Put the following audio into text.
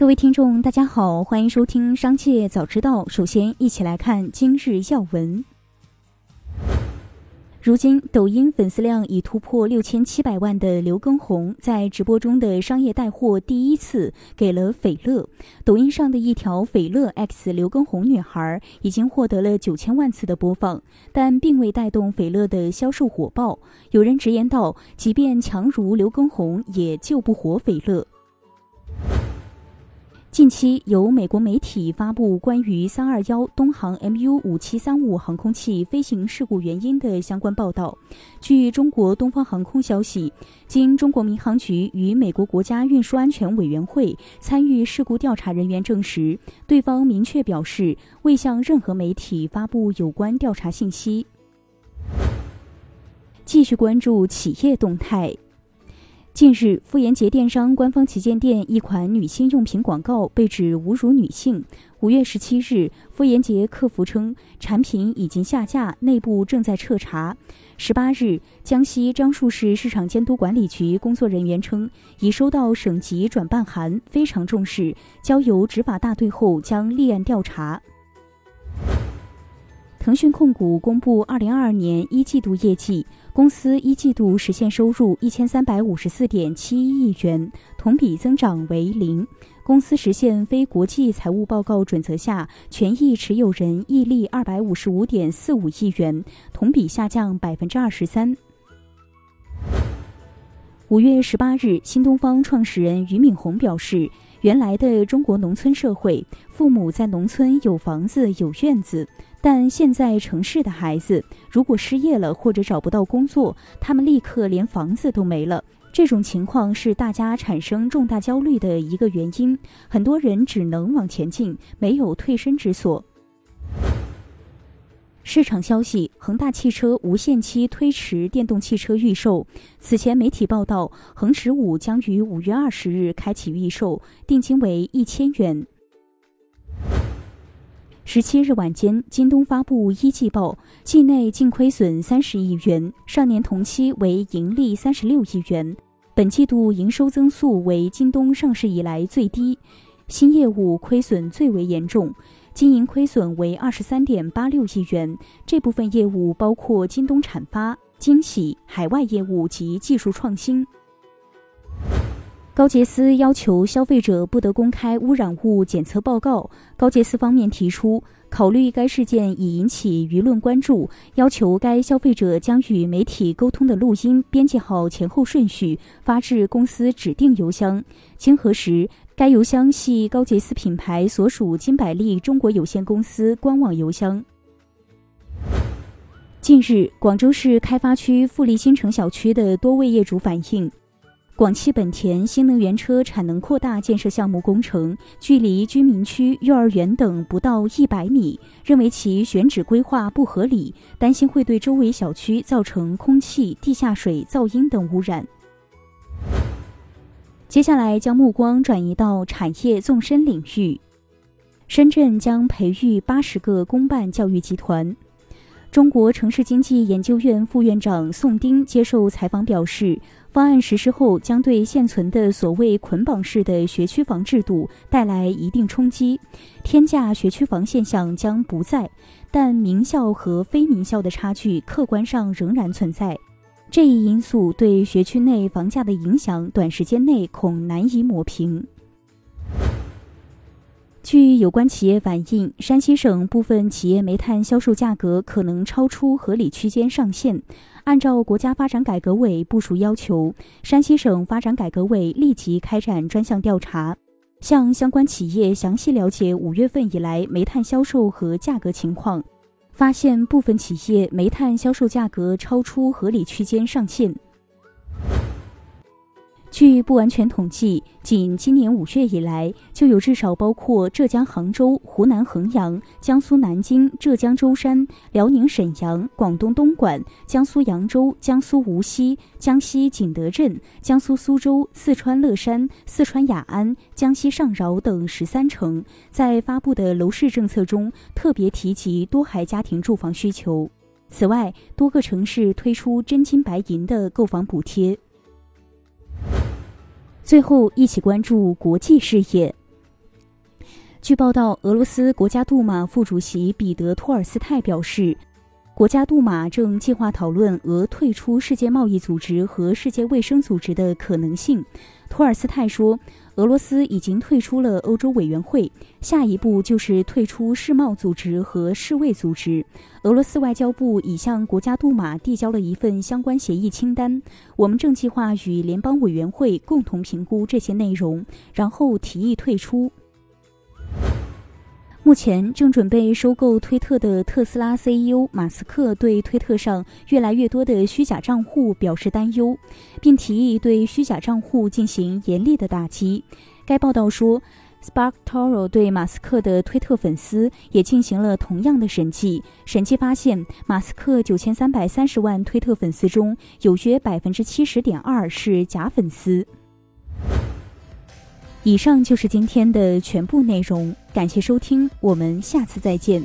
各位听众，大家好，欢迎收听《商界早知道》。首先，一起来看今日要闻。如今，抖音粉丝量已突破六千七百万的刘畊宏，在直播中的商业带货第一次给了斐乐。抖音上的一条斐乐 X 刘畊宏女孩已经获得了九千万次的播放，但并未带动斐乐的销售火爆。有人直言道：“即便强如刘畊宏，也救不活斐乐。”近期有美国媒体发布关于三二幺东航 MU 五七三五航空器飞行事故原因的相关报道。据中国东方航空消息，经中国民航局与美国国家运输安全委员会参与事故调查人员证实，对方明确表示未向任何媒体发布有关调查信息。继续关注企业动态。近日，妇炎洁电商官方旗舰店一款女性用品广告被指侮辱女性。五月十七日，妇炎洁客服称产品已经下架，内部正在彻查。十八日，江西樟树市市场监督管理局工作人员称，已收到省级转办函，非常重视，交由执法大队后将立案调查。腾讯控股公布二零二二年一季度业绩，公司一季度实现收入一千三百五十四点七一亿元，同比增长为零。公司实现非国际财务报告准则下权益持有人溢利二百五十五点四五亿元，同比下降百分之二十三。五月十八日，新东方创始人俞敏洪表示，原来的中国农村社会，父母在农村有房子有院子。但现在城市的孩子如果失业了或者找不到工作，他们立刻连房子都没了。这种情况是大家产生重大焦虑的一个原因。很多人只能往前进，没有退身之所。市场消息：恒大汽车无限期推迟电动汽车预售。此前媒体报道，恒驰五将于五月二十日开启预售，定金为一千元。十七日晚间，京东发布一季报，季内净亏损三十亿元，上年同期为盈利三十六亿元。本季度营收增速为京东上市以来最低，新业务亏损最为严重，经营亏损为二十三点八六亿元。这部分业务包括京东产发、惊喜、海外业务及技术创新。高洁斯要求消费者不得公开污染物检测报告。高洁斯方面提出，考虑该事件已引起舆论关注，要求该消费者将与媒体沟通的录音编辑好前后顺序，发至公司指定邮箱。经核实，该邮箱系高洁斯品牌所属金百利中国有限公司官网邮箱。近日，广州市开发区富力新城小区的多位业主反映。广汽本田新能源车产能扩大建设项目工程距离居民区、幼儿园等不到一百米，认为其选址规划不合理，担心会对周围小区造成空气、地下水、噪音等污染。接下来将目光转移到产业纵深领域，深圳将培育八十个公办教育集团。中国城市经济研究院副院长宋丁接受采访表示。方案实施后，将对现存的所谓捆绑式的学区房制度带来一定冲击，天价学区房现象将不再，但名校和非名校的差距客观上仍然存在。这一因素对学区内房价的影响，短时间内恐难以抹平。据有关企业反映，山西省部分企业煤炭销售价格可能超出合理区间上限。按照国家发展改革委部署要求，山西省发展改革委立即开展专项调查，向相关企业详细了解五月份以来煤炭销售和价格情况，发现部分企业煤炭销售价格超出合理区间上限。据不完全统计，仅今年五月以来，就有至少包括浙江杭州、湖南衡阳、江苏南京、浙江舟山、辽宁沈阳、广东东莞、江苏扬州、江苏无锡、江西景德镇、江苏苏州、四川乐山、四川雅安、江西上饶等十三城，在发布的楼市政策中特别提及多孩家庭住房需求。此外，多个城市推出真金白银的购房补贴。最后，一起关注国际事业。据报道，俄罗斯国家杜马副主席彼得·托尔斯泰表示，国家杜马正计划讨论俄退出世界贸易组织和世界卫生组织的可能性。托尔斯泰说，俄罗斯已经退出了欧洲委员会，下一步就是退出世贸组织和世卫组织。俄罗斯外交部已向国家杜马递交了一份相关协议清单，我们正计划与联邦委员会共同评估这些内容，然后提议退出。目前正准备收购推特的特斯拉 CEO 马斯克对推特上越来越多的虚假账户表示担忧，并提议对虚假账户进行严厉的打击。该报道说，SparkToro 对马斯克的推特粉丝也进行了同样的审计，审计发现，马斯克九千三百三十万推特粉丝中有约百分之七十点二是假粉丝。以上就是今天的全部内容，感谢收听，我们下次再见。